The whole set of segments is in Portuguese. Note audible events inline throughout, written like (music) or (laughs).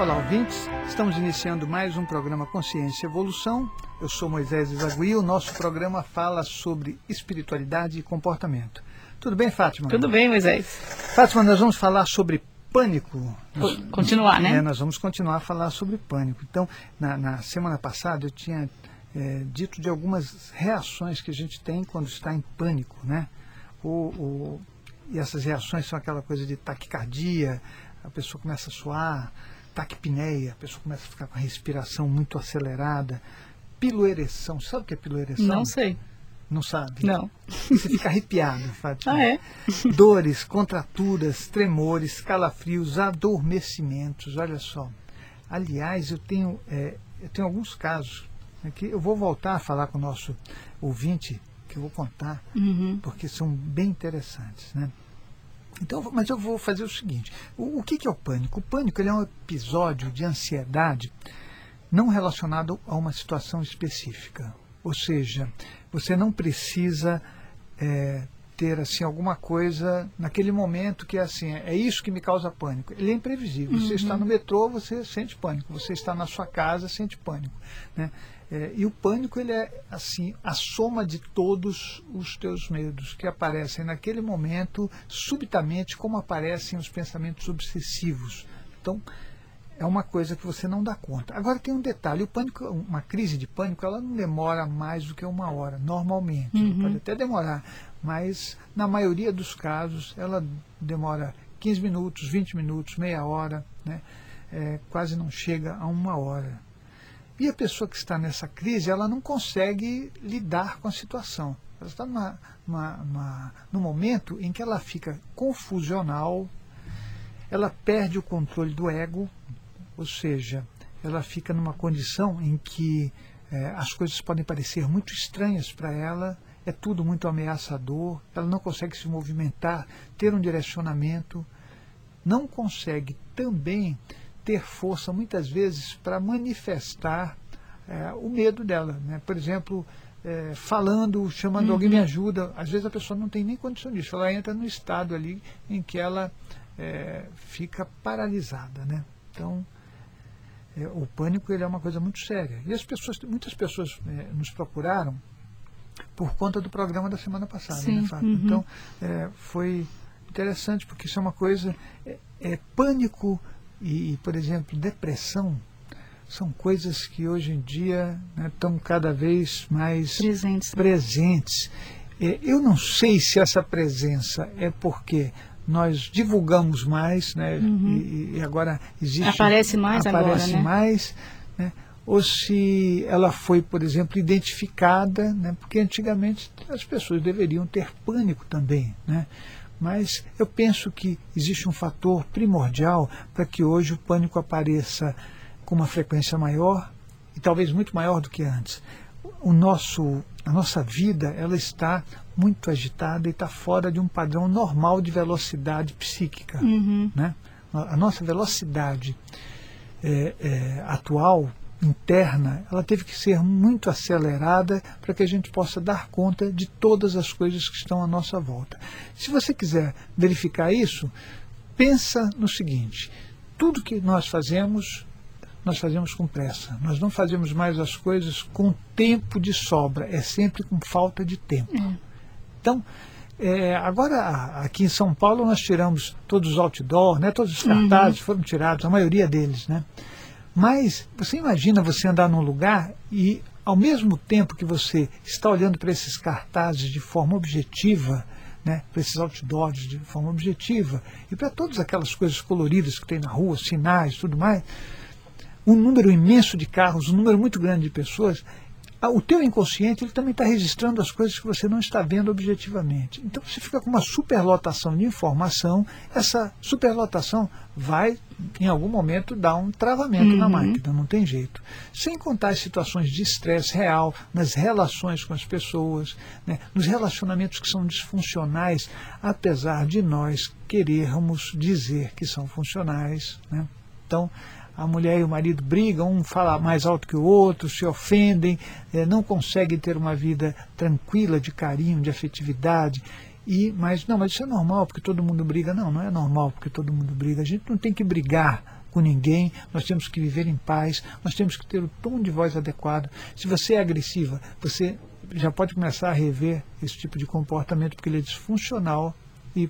Olá, ouvintes. Estamos iniciando mais um programa Consciência e Evolução. Eu sou Moisés Izagui. O nosso programa fala sobre espiritualidade e comportamento. Tudo bem, Fátima? Tudo bem, Moisés. Fátima, nós vamos falar sobre pânico. Nós, continuar, né? É, nós vamos continuar a falar sobre pânico. Então, na, na semana passada eu tinha é, dito de algumas reações que a gente tem quando está em pânico, né? O, e essas reações são aquela coisa de taquicardia, a pessoa começa a suar, taquipneia, a pessoa começa a ficar com a respiração muito acelerada, piloereção. Sabe o que é piloereção? Não sei. Não sabe? Não. Você fica arrepiado, Fátima. Ah, é? (laughs) Dores, contraturas, tremores, calafrios, adormecimentos, olha só. Aliás, eu tenho, é, eu tenho alguns casos aqui. Eu vou voltar a falar com o nosso ouvinte, que eu vou contar, uhum. porque são bem interessantes, né? Então, mas eu vou fazer o seguinte: o, o que, que, é o pânico? O pânico é um episódio de ansiedade não relacionado a uma situação específica. Ou seja, você não precisa é, ter assim alguma coisa naquele momento que é assim, é isso que me causa pânico. Ele é imprevisível. Você está no metrô, você sente pânico. Você está na sua casa, sente pânico. Né? É, e o pânico ele é assim a soma de todos os teus medos que aparecem naquele momento subitamente, como aparecem os pensamentos obsessivos. Então é uma coisa que você não dá conta. Agora tem um detalhe: o pânico, uma crise de pânico, ela não demora mais do que uma hora, normalmente. Uhum. Pode até demorar, mas na maioria dos casos ela demora 15 minutos, 20 minutos, meia hora, né? É, quase não chega a uma hora. E a pessoa que está nessa crise, ela não consegue lidar com a situação. Ela está numa, numa, numa, num momento em que ela fica confusional, ela perde o controle do ego, ou seja, ela fica numa condição em que é, as coisas podem parecer muito estranhas para ela, é tudo muito ameaçador, ela não consegue se movimentar, ter um direcionamento, não consegue também ter força muitas vezes para manifestar é, o medo dela. Né? Por exemplo, é, falando, chamando Uhum. alguém me ajuda. Às vezes a pessoa não tem nem condição disso. Ela entra no estado ali em que ela é, fica paralisada. Né? Então, é, o pânico ele é uma coisa muito séria. E as pessoas, muitas pessoas é, nos procuraram por conta do programa da semana passada, Sim, né, Fábio? uhum. Então, é, foi interessante, porque isso é uma coisa. É, é pânico e, por exemplo, depressão são coisas que hoje em dia né, estão cada vez mais Presentes. presentes. É, eu não sei se essa presença é porque nós divulgamos mais, né, e, e agora existe Uhum. Aparece mais agora, aparece né? mais, né, ou se ela foi, por exemplo, identificada, né, porque antigamente as pessoas deveriam ter pânico também, né, mas eu penso que existe um fator primordial para que hoje o pânico apareça com uma frequência maior e talvez muito maior do que antes. O nosso, a nossa vida ela está muito agitada e está fora de um padrão normal de velocidade psíquica. Uhum. Né? A nossa velocidade é, é, atual, interna, ela teve que ser muito acelerada para que a gente possa dar conta de todas as coisas que estão à nossa volta. Se você quiser verificar isso, pensa no seguinte: tudo que nós fazemos, nós fazemos com pressa. Nós não fazemos mais as coisas com tempo de sobra, é sempre com falta de tempo. Então, é, agora aqui em São Paulo nós tiramos todos os outdoor, né, todos os cartazes foram tirados, a maioria deles, né? Mas você imagina você andar num lugar e ao mesmo tempo que você está olhando para esses cartazes de forma objetiva, né, para esses outdoors de forma objetiva e para todas aquelas coisas coloridas que tem na rua, sinais, tudo mais, um número imenso de carros, um número muito grande de pessoas, o teu inconsciente ele também está registrando as coisas que você não está vendo objetivamente. Então você fica com uma superlotação de informação, essa superlotação vai, em algum momento, dar um travamento na máquina, não tem jeito. Sem contar as situações de estresse real nas relações com as pessoas, né, nos relacionamentos que são disfuncionais, apesar de nós querermos dizer que são funcionais. Né? Então, a mulher e o marido brigam, um fala mais alto que o outro, se ofendem, eh, não conseguem ter uma vida tranquila, de carinho, de afetividade. E, mas não, mas isso é normal porque todo mundo briga. Não, não é normal porque todo mundo briga. A gente não tem que brigar com ninguém, nós temos que viver em paz, nós temos que ter o tom de voz adequado. Se você é agressiva, você já pode começar a rever esse tipo de comportamento porque ele é disfuncional e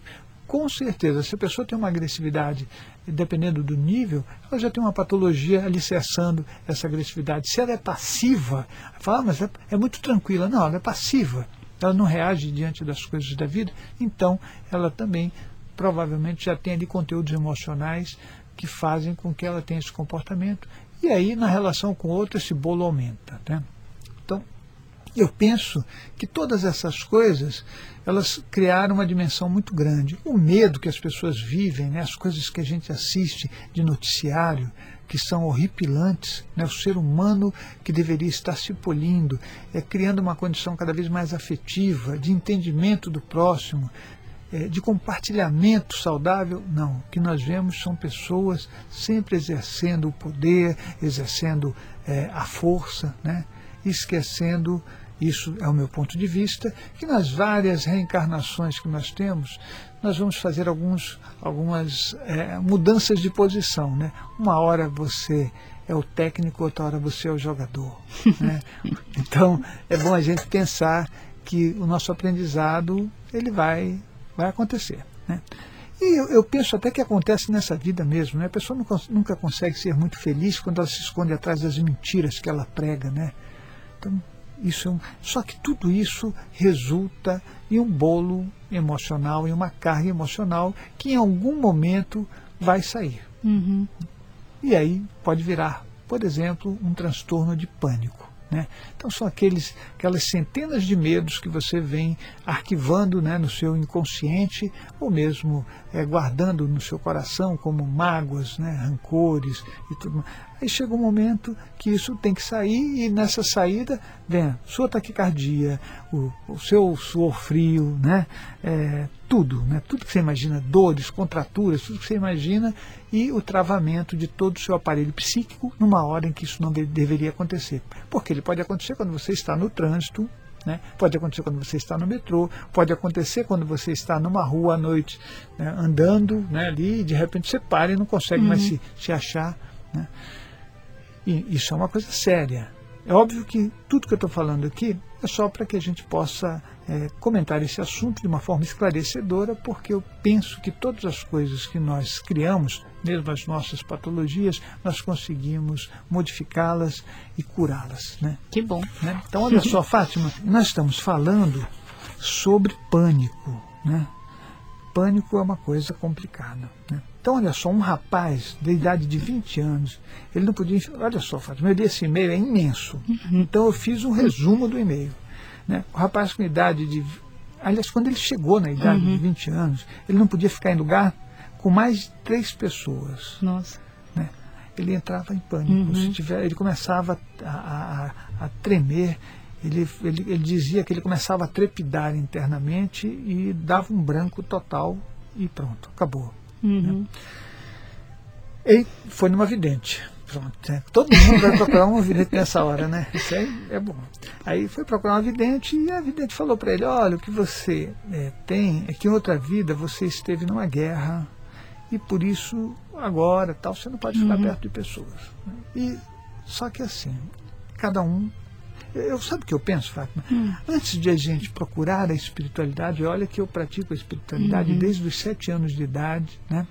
com certeza, se a pessoa tem uma agressividade, dependendo do nível, ela já tem uma patologia alicerçando essa agressividade. Se ela é passiva, fala, ah, mas é, é muito tranquila. Não, ela é passiva. Ela não reage diante das coisas da vida, então ela também provavelmente já tem ali conteúdos emocionais que fazem com que ela tenha esse comportamento. E aí, na relação com o outro, esse bolo aumenta. Né? Eu penso que todas essas coisas elas criaram uma dimensão muito grande. O medo que as pessoas vivem, né, as coisas que a gente assiste de noticiário, que são horripilantes, né, o ser humano que deveria estar se polindo, é, criando uma condição cada vez mais afetiva, de entendimento do próximo, é, de compartilhamento saudável. Não, o que nós vemos são pessoas sempre exercendo o poder, exercendo é, a força, né, esquecendo isso é o meu ponto de vista, que nas várias reencarnações que nós temos, nós vamos fazer alguns, algumas é, mudanças de posição. Né? Uma hora você é o técnico, outra hora você é o jogador. (laughs) Né? Então, é bom a gente pensar que o nosso aprendizado ele vai, vai acontecer. Né? E eu, eu, penso até que acontece nessa vida mesmo. Né? A pessoa nunca, nunca consegue ser muito feliz quando ela se esconde atrás das mentiras que ela prega. Né? Então, isso é um... Só que tudo isso resulta em um bolo emocional, em uma carga emocional que em algum momento vai sair. Uhum. E aí pode virar, por exemplo, um transtorno de pânico. Né? Então são aqueles, aquelas centenas de medos que você vem arquivando né, no seu inconsciente ou mesmo é, guardando no seu coração como mágoas, né, rancores e tudo. Aí chega um momento que isso tem que sair e nessa saída vem sua taquicardia, o, o seu suor frio, né, é, tudo, né, tudo que você imagina, dores, contraturas, tudo que você imagina e o travamento de todo o seu aparelho psíquico numa hora em que isso não de, deveria acontecer. Porque ele pode acontecer quando você está no trânsito, né? Pode acontecer quando você está no metrô, pode acontecer quando você está numa rua à noite, né, andando né, ali e de repente você para e não consegue uhum. mais se, se achar. E isso é uma coisa séria. É óbvio que tudo que eu estou falando aqui é só para que a gente possa é, comentar esse assunto de uma forma esclarecedora, porque eu penso que todas as coisas que nós criamos, mesmo as nossas patologias, nós conseguimos modificá-las e curá-las. Né? Que bom. Né? Então, olha só, (laughs) Fátima, nós estamos falando sobre pânico. Né? Pânico é uma coisa complicada. Né? Então, olha só, um rapaz da idade de 20 anos, ele não podia. Olha só, Fátima, esse e-mail é imenso. Uhum. Então, eu fiz um resumo do e-mail. Né? O rapaz com idade de. Aliás, quando ele chegou na idade uhum. de 20 anos, ele não podia ficar em lugar com mais de três pessoas. Nossa. Né? Ele entrava em pânico. Uhum. Se tiver, ele começava a, a, a tremer. Ele, ele, ele dizia que ele começava a trepidar internamente e dava um branco total e pronto, acabou. Uhum. Né? E foi numa vidente. Pronto, né? Todo mundo vai procurar uma vidente nessa hora, né? Isso aí é bom. Aí foi procurar uma vidente e a vidente falou para ele: olha, o que você é, tem é que em outra vida você esteve numa guerra e por isso agora tal você não pode ficar uhum. perto de pessoas. E só que assim, cada um eu sabe o que eu penso, Fátima? Hum. Antes de a gente procurar a espiritualidade, olha que eu pratico a espiritualidade uhum. desde os sete anos de idade, né?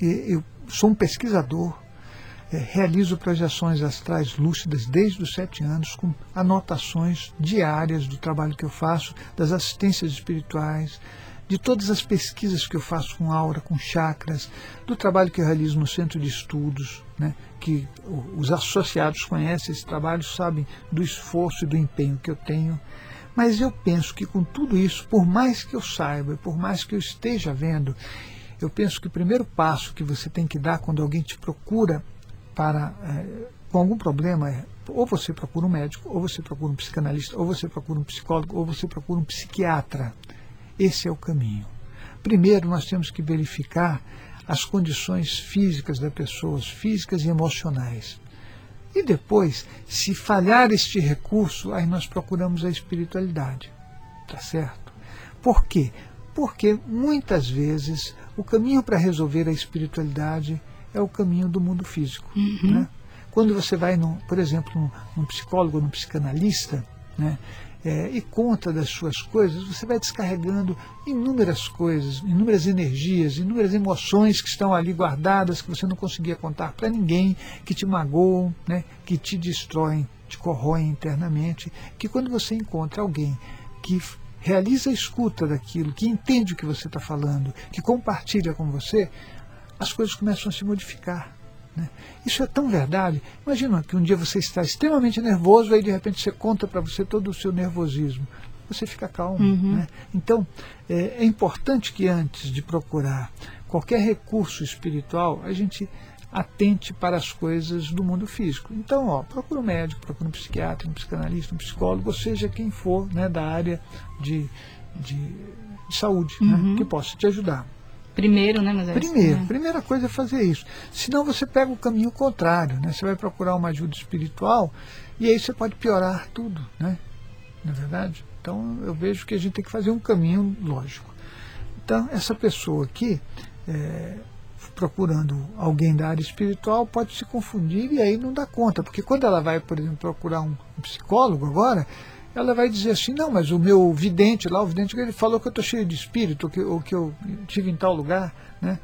E eu sou um pesquisador, é, realizo projeções astrais lúcidas desde os sete anos, com anotações diárias do trabalho que eu faço, das assistências espirituais, de todas as pesquisas que eu faço com aura, com chakras, do trabalho que eu realizo no centro de estudos, né, que os associados conhecem esse trabalho, sabem do esforço e do empenho que eu tenho. Mas eu penso que com tudo isso, por mais que eu saiba, por mais que eu esteja vendo, eu penso que o primeiro passo que você tem que dar quando alguém te procura para é, com algum problema é ou você procura um médico, ou você procura um psicanalista, ou você procura um psicólogo, ou você procura um psiquiatra. Esse é o caminho. Primeiro, nós temos que verificar as condições físicas da pessoa, físicas e emocionais. E depois, se falhar este recurso, aí nós procuramos a espiritualidade. Tá certo? Por quê? Porque muitas vezes o caminho para resolver a espiritualidade é o caminho do mundo físico. Uhum. Né? Quando você vai, no, por exemplo, num, num psicólogo, num psicanalista, né, é, e conta das suas coisas, você vai descarregando inúmeras coisas, inúmeras energias, inúmeras emoções que estão ali guardadas, que você não conseguia contar para ninguém, que te magoam, né, que te destroem, te corroem internamente, que quando você encontra alguém que realiza a escuta daquilo, que entende o que você está falando, que compartilha com você, as coisas começam a se modificar. Né? Isso é tão verdade. Imagina que um dia você está extremamente nervoso, aí de repente você conta para você todo o seu nervosismo. Você fica calmo. Uhum. Né? Então, é, é importante que antes de procurar qualquer recurso espiritual, a gente atente para as coisas do mundo físico. Então, ó, procura um médico, procura um psiquiatra, um psicanalista, um psicólogo, ou seja, quem for né, da área de, de, de saúde, né, uhum. né, que possa te ajudar. Primeiro, né, mas Primeiro, é. primeira coisa é fazer isso. Senão você pega o caminho contrário, né? Você vai procurar uma ajuda espiritual e aí você pode piorar tudo, né? Não é verdade? Então eu vejo que a gente tem que fazer um caminho lógico. Então, essa pessoa aqui, é, procurando alguém da área espiritual, pode se confundir e aí não dá conta. Porque quando ela vai, por exemplo, procurar um psicólogo agora, ela vai dizer assim, não, mas o meu vidente lá, o vidente, ele falou que eu estou cheio de espírito, ou que, ou que eu tive em tal lugar, né?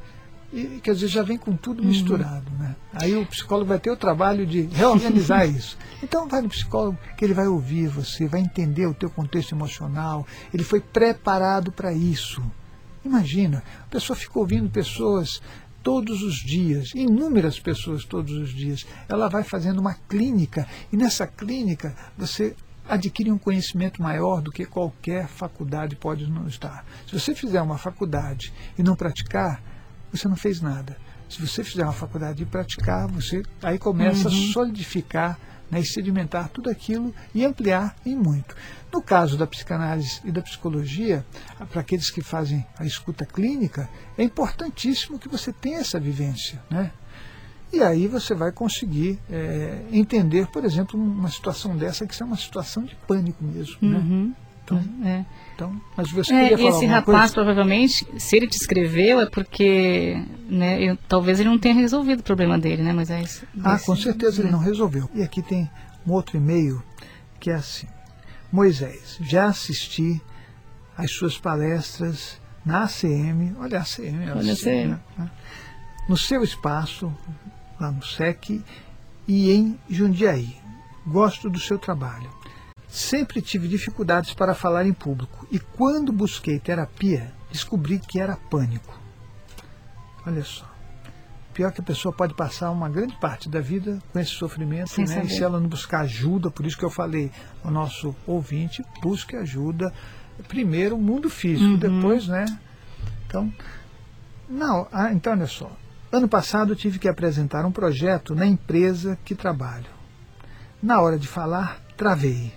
E, quer dizer, já vem com tudo uhum. misturado, né? Aí o psicólogo vai ter o trabalho de reorganizar (laughs) isso. Então vai no psicólogo que ele vai ouvir você, vai entender o teu contexto emocional, ele foi preparado para isso. Imagina, a pessoa fica ouvindo pessoas todos os dias, inúmeras pessoas todos os dias. Ela vai fazendo uma clínica e nessa clínica você adquire um conhecimento maior do que qualquer faculdade pode nos dar. Se você fizer uma faculdade e não praticar, você não fez nada. Se você fizer uma faculdade e praticar, você aí começa uhum. a solidificar né, e sedimentar tudo aquilo e ampliar em muito. No caso da psicanálise e da psicologia, para aqueles que fazem a escuta clínica, é importantíssimo que você tenha essa vivência. Né? E aí você vai conseguir é, entender, por exemplo, uma situação dessa que é uma situação de pânico mesmo. Né? Uhum. Né? Então, é. então, mas você é, falar Esse rapaz, coisa? provavelmente, se ele te escreveu, é porque né, eu, talvez ele não tenha resolvido o problema dele, né? Mas é isso. Ah, com certeza ele não resolveu. E aqui tem um outro e-mail que é assim. Moisés, já assisti às suas palestras na ACM, olha a ACM, olha a ACM, né? no seu espaço, lá no SEC, e em Jundiaí. Gosto do seu trabalho. Sempre tive dificuldades para falar em público e quando busquei terapia, descobri que era pânico. Olha só. Pior que a pessoa pode passar uma grande parte da vida com esse sofrimento, né? E se ela não buscar ajuda, por isso que eu falei ao nosso ouvinte, busque ajuda. Primeiro o mundo físico, uhum. depois, né? Então, não, ah, então olha só. Ano passado tive que apresentar um projeto na empresa que trabalho. Na hora de falar, travei.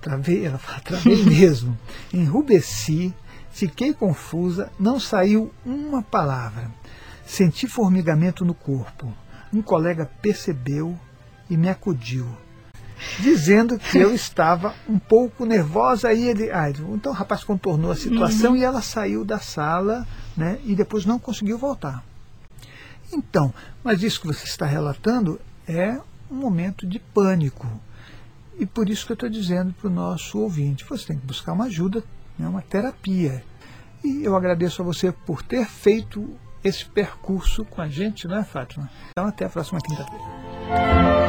Travei, ela fala, travei (laughs) mesmo. Enrubesci, fiquei confusa, não saiu uma palavra. Senti formigamento no corpo. Um colega percebeu e me acudiu, dizendo que eu estava um pouco nervosa. Aí ele, ah, então o rapaz contornou a situação uhum. e ela saiu da sala né, e depois não conseguiu voltar. Então, mas isso que você está relatando é um momento de pânico. E por isso que eu estou dizendo para o nosso ouvinte, você tem que buscar uma ajuda, né, uma terapia. E eu agradeço a você por ter feito esse percurso com a gente, não é, Fátima? Então, até a próxima quinta-feira.